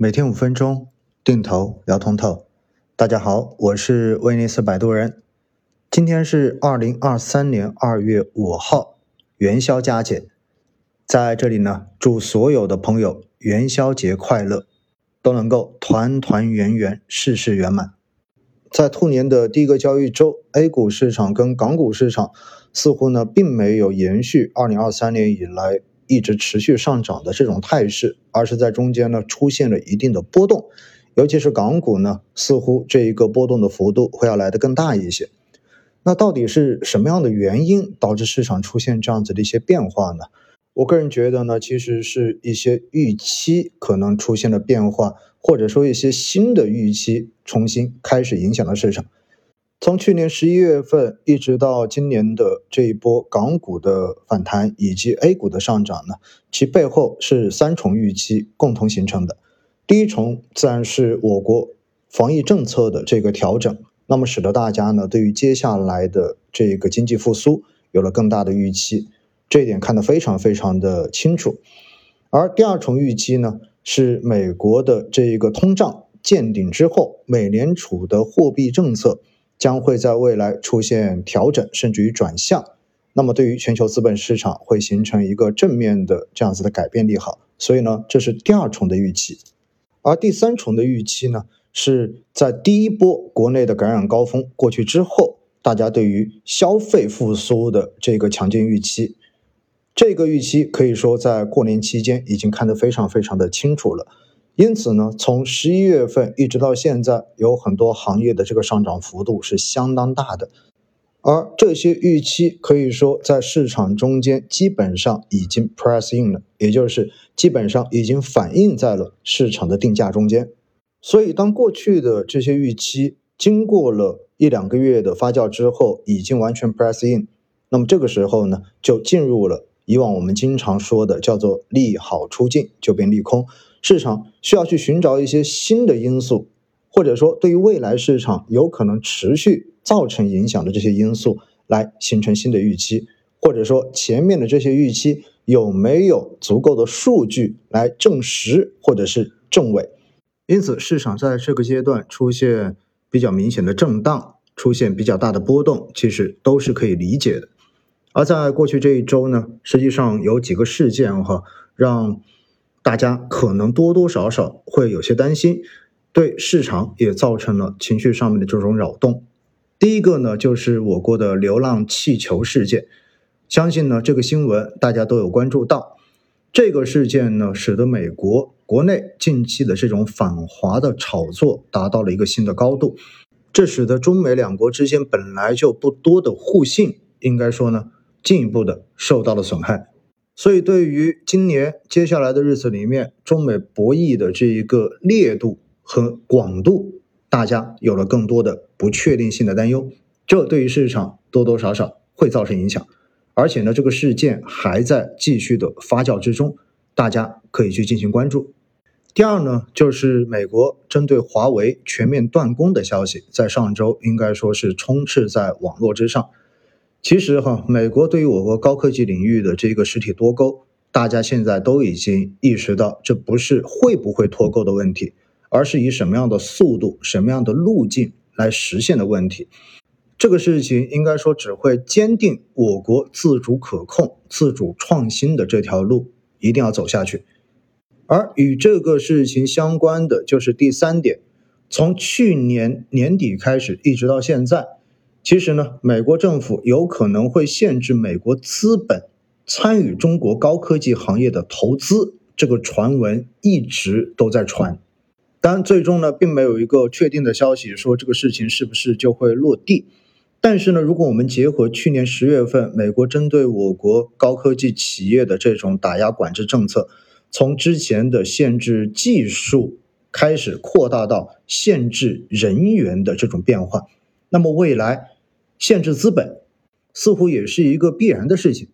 每天五分钟，定投聊通透。大家好，我是威尼斯摆渡人。今天是二零二三年二月五号，元宵佳节，在这里呢，祝所有的朋友元宵节快乐，都能够团团圆圆，事事圆满。在兔年的第一个交易周，A 股市场跟港股市场似乎呢，并没有延续二零二三年以来一直持续上涨的这种态势，而是在中间呢出现了一定的波动，尤其是港股呢，似乎这一个波动的幅度会要来得更大一些。那到底是什么样的原因导致市场出现这样子的一些变化呢？我个人觉得呢，其实是一些预期可能出现了变化。或者说一些新的预期重新开始影响了市场。从去年十一月份一直到今年的这一波港股的反弹以及 A 股的上涨呢，其背后是三重预期共同形成的。第一重自然是我国防疫政策的这个调整，那么使得大家呢对于接下来的这个经济复苏有了更大的预期，这一点看得非常非常的清楚。而第二重预期呢？是美国的这个通胀见顶之后，美联储的货币政策将会在未来出现调整，甚至于转向。那么对于全球资本市场会形成一个正面的这样子的改变利好。所以呢，这是第二重的预期。而第三重的预期呢，是在第一波国内的感染高峰过去之后，大家对于消费复苏的这个强劲预期。这个预期可以说在过年期间已经看得非常非常的清楚了，因此呢，从十一月份一直到现在，有很多行业的这个上涨幅度是相当大的，而这些预期可以说在市场中间基本上已经 press in 了，也就是基本上已经反映在了市场的定价中间。所以，当过去的这些预期经过了一两个月的发酵之后，已经完全 press in，那么这个时候呢，就进入了。以往我们经常说的叫做利好出尽就变利空，市场需要去寻找一些新的因素，或者说对于未来市场有可能持续造成影响的这些因素来形成新的预期，或者说前面的这些预期有没有足够的数据来证实或者是证伪。因此，市场在这个阶段出现比较明显的震荡，出现比较大的波动，其实都是可以理解的。而在过去这一周呢，实际上有几个事件哈，让大家可能多多少少会有些担心，对市场也造成了情绪上面的这种扰动。第一个呢，就是我国的流浪气球事件，相信呢这个新闻大家都有关注到。这个事件呢，使得美国国内近期的这种反华的炒作达到了一个新的高度，这使得中美两国之间本来就不多的互信，应该说呢。进一步的受到了损害，所以对于今年接下来的日子里面，中美博弈的这一个烈度和广度，大家有了更多的不确定性的担忧，这对于市场多多少少会造成影响，而且呢，这个事件还在继续的发酵之中，大家可以去进行关注。第二呢，就是美国针对华为全面断供的消息，在上周应该说是充斥在网络之上。其实哈，美国对于我国高科技领域的这个实体脱钩，大家现在都已经意识到，这不是会不会脱钩的问题，而是以什么样的速度、什么样的路径来实现的问题。这个事情应该说只会坚定我国自主可控、自主创新的这条路一定要走下去。而与这个事情相关的就是第三点，从去年年底开始一直到现在。其实呢，美国政府有可能会限制美国资本参与中国高科技行业的投资，这个传闻一直都在传，但最终呢，并没有一个确定的消息说这个事情是不是就会落地。但是呢，如果我们结合去年十月份美国针对我国高科技企业的这种打压管制政策，从之前的限制技术开始扩大到限制人员的这种变化，那么未来。限制资本似乎也是一个必然的事情。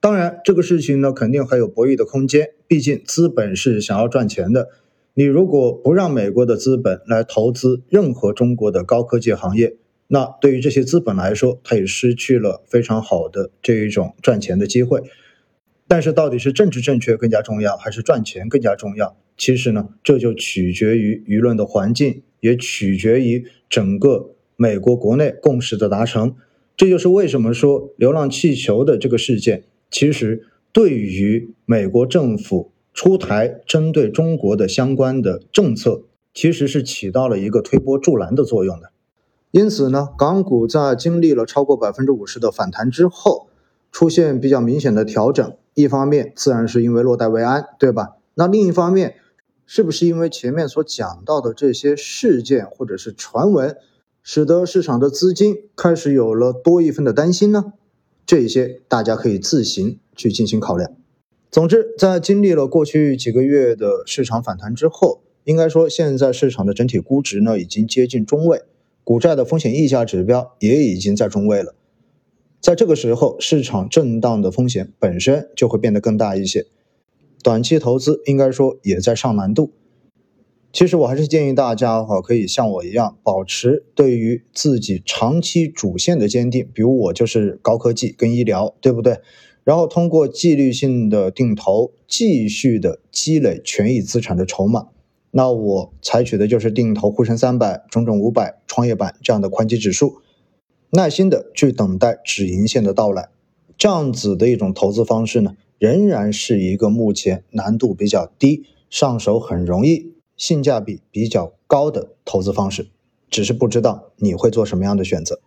当然，这个事情呢，肯定还有博弈的空间。毕竟资本是想要赚钱的。你如果不让美国的资本来投资任何中国的高科技行业，那对于这些资本来说，它也失去了非常好的这一种赚钱的机会。但是到底是政治正确更加重要，还是赚钱更加重要？其实呢，这就取决于舆论的环境，也取决于整个美国国内共识的达成。这就是为什么说流浪气球的这个事件，其实对于美国政府出台针对中国的相关的政策，其实是起到了一个推波助澜的作用的。因此呢，港股在经历了超过百分之五十的反弹之后，出现比较明显的调整。一方面自然是因为落袋为安，对吧？那另一方面，是不是因为前面所讲到的这些事件或者是传闻，使得市场的资金开始有了多一分的担心呢？这些大家可以自行去进行考量。总之，在经历了过去几个月的市场反弹之后，应该说现在市场的整体估值呢已经接近中位，股债的风险溢价指标也已经在中位了。在这个时候，市场震荡的风险本身就会变得更大一些，短期投资应该说也在上难度。其实我还是建议大家哈，可以像我一样，保持对于自己长期主线的坚定。比如我就是高科技跟医疗，对不对？然后通过纪律性的定投，继续的积累权益资产的筹码。那我采取的就是定投沪深三百、中证五百、创业板这样的宽基指数。耐心的去等待止盈线的到来，这样子的一种投资方式呢，仍然是一个目前难度比较低、上手很容易、性价比比较高的投资方式。只是不知道你会做什么样的选择。